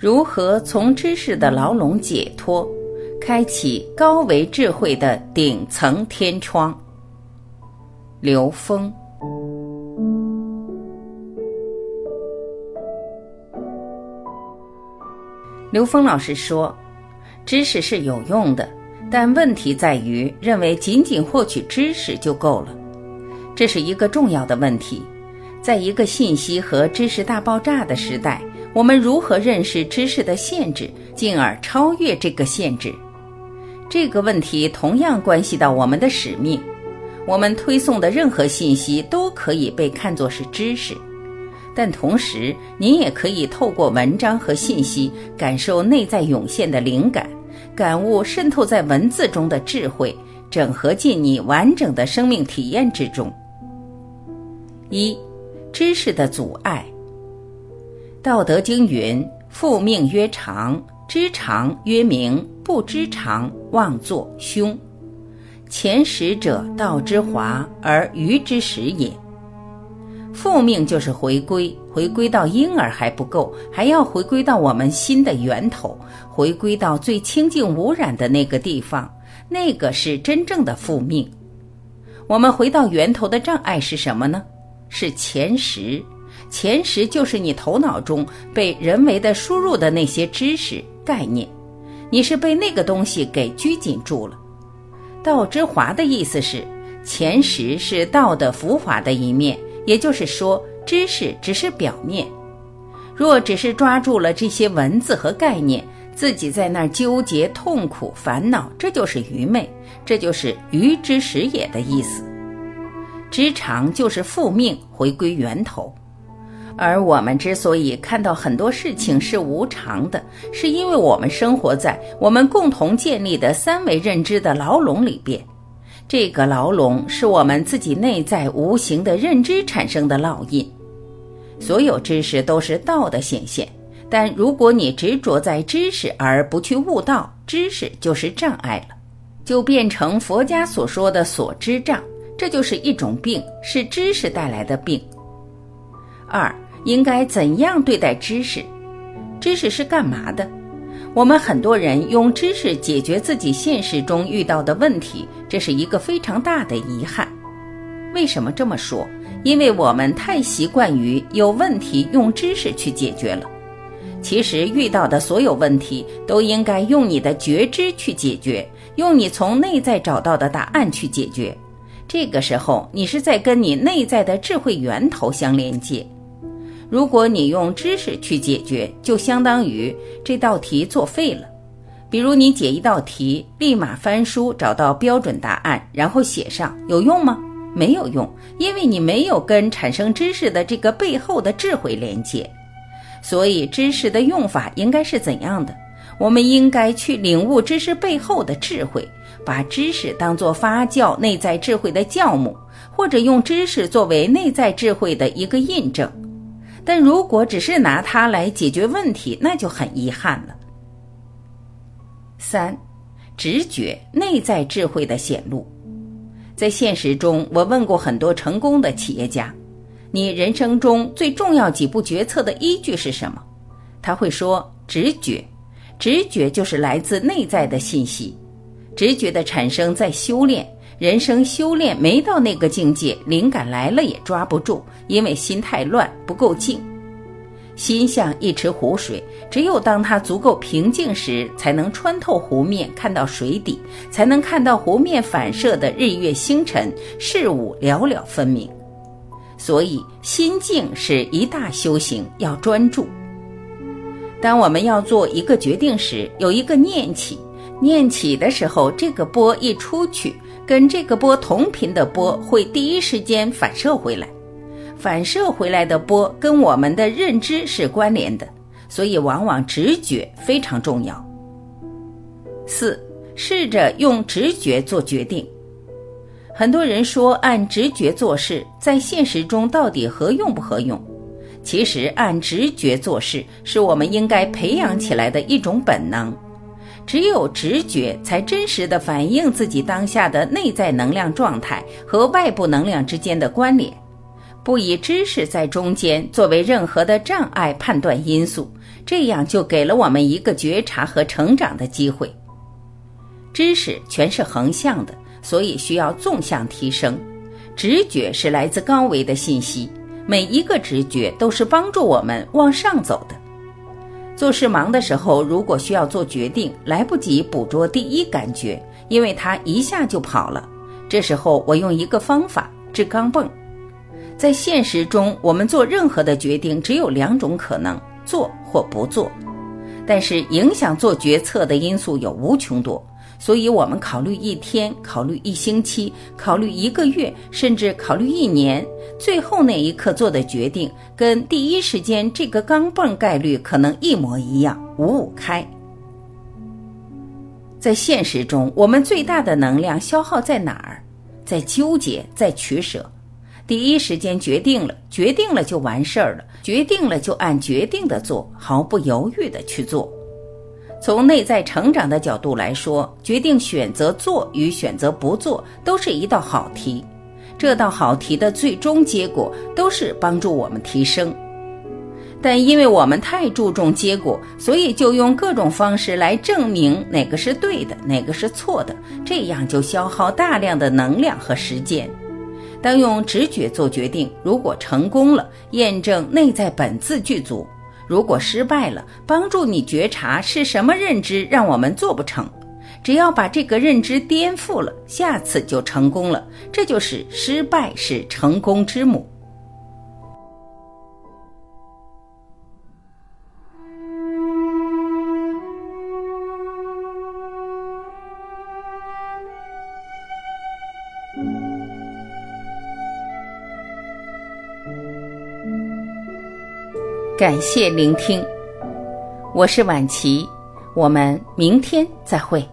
如何从知识的牢笼解脱，开启高维智慧的顶层天窗？刘峰。刘峰老师说：“知识是有用的，但问题在于认为仅仅获取知识就够了，这是一个重要的问题。在一个信息和知识大爆炸的时代。”我们如何认识知识的限制，进而超越这个限制？这个问题同样关系到我们的使命。我们推送的任何信息都可以被看作是知识，但同时，您也可以透过文章和信息，感受内在涌现的灵感，感悟渗透在文字中的智慧，整合进你完整的生命体验之中。一，知识的阻碍。道德经云：“复命曰长，知常曰明，不知常妄作凶。前识者道之华，而愚之始也。”复命就是回归，回归到婴儿还不够，还要回归到我们心的源头，回归到最清净无染的那个地方，那个是真正的复命。我们回到源头的障碍是什么呢？是前识。前识就是你头脑中被人为的输入的那些知识概念，你是被那个东西给拘谨住了。道之华的意思是，前识是道的浮华的一面，也就是说，知识只是表面。若只是抓住了这些文字和概念，自己在那儿纠结、痛苦、烦恼，这就是愚昧，这就是愚之始也的意思。知常就是复命，回归源头。而我们之所以看到很多事情是无常的，是因为我们生活在我们共同建立的三维认知的牢笼里边。这个牢笼是我们自己内在无形的认知产生的烙印。所有知识都是道的显现，但如果你执着在知识而不去悟道，知识就是障碍了，就变成佛家所说的所知障。这就是一种病，是知识带来的病。二。应该怎样对待知识？知识是干嘛的？我们很多人用知识解决自己现实中遇到的问题，这是一个非常大的遗憾。为什么这么说？因为我们太习惯于有问题用知识去解决了。其实遇到的所有问题都应该用你的觉知去解决，用你从内在找到的答案去解决。这个时候，你是在跟你内在的智慧源头相连接。如果你用知识去解决，就相当于这道题作废了。比如你解一道题，立马翻书找到标准答案，然后写上，有用吗？没有用，因为你没有跟产生知识的这个背后的智慧连接。所以，知识的用法应该是怎样的？我们应该去领悟知识背后的智慧，把知识当作发酵内在智慧的酵母，或者用知识作为内在智慧的一个印证。但如果只是拿它来解决问题，那就很遗憾了。三，直觉内在智慧的显露，在现实中，我问过很多成功的企业家：“你人生中最重要几步决策的依据是什么？”他会说：“直觉。”直觉就是来自内在的信息。直觉的产生在修炼，人生修炼没到那个境界，灵感来了也抓不住。因为心太乱，不够静。心像一池湖水，只有当它足够平静时，才能穿透湖面看到水底，才能看到湖面反射的日月星辰，事物了了分明。所以，心静是一大修行，要专注。当我们要做一个决定时，有一个念起，念起的时候，这个波一出去，跟这个波同频的波会第一时间反射回来。反射回来的波跟我们的认知是关联的，所以往往直觉非常重要。四，试着用直觉做决定。很多人说按直觉做事，在现实中到底合用不合用？其实按直觉做事是我们应该培养起来的一种本能。只有直觉才真实的反映自己当下的内在能量状态和外部能量之间的关联。不以知识在中间作为任何的障碍判断因素，这样就给了我们一个觉察和成长的机会。知识全是横向的，所以需要纵向提升。直觉是来自高维的信息，每一个直觉都是帮助我们往上走的。做事忙的时候，如果需要做决定，来不及捕捉第一感觉，因为它一下就跑了。这时候，我用一个方法治钢蹦。在现实中，我们做任何的决定只有两种可能：做或不做。但是，影响做决策的因素有无穷多。所以，我们考虑一天，考虑一星期，考虑一个月，甚至考虑一年，最后那一刻做的决定，跟第一时间这个钢镚概率可能一模一样，五五开。在现实中，我们最大的能量消耗在哪儿？在纠结，在取舍。第一时间决定了，决定了就完事儿了，决定了就按决定的做，毫不犹豫的去做。从内在成长的角度来说，决定选择做与选择不做都是一道好题。这道好题的最终结果都是帮助我们提升。但因为我们太注重结果，所以就用各种方式来证明哪个是对的，哪个是错的，这样就消耗大量的能量和时间。当用直觉做决定，如果成功了，验证内在本自具足。如果失败了，帮助你觉察是什么认知让我们做不成。只要把这个认知颠覆了，下次就成功了。这就是失败是成功之母。感谢聆听，我是晚琪，我们明天再会。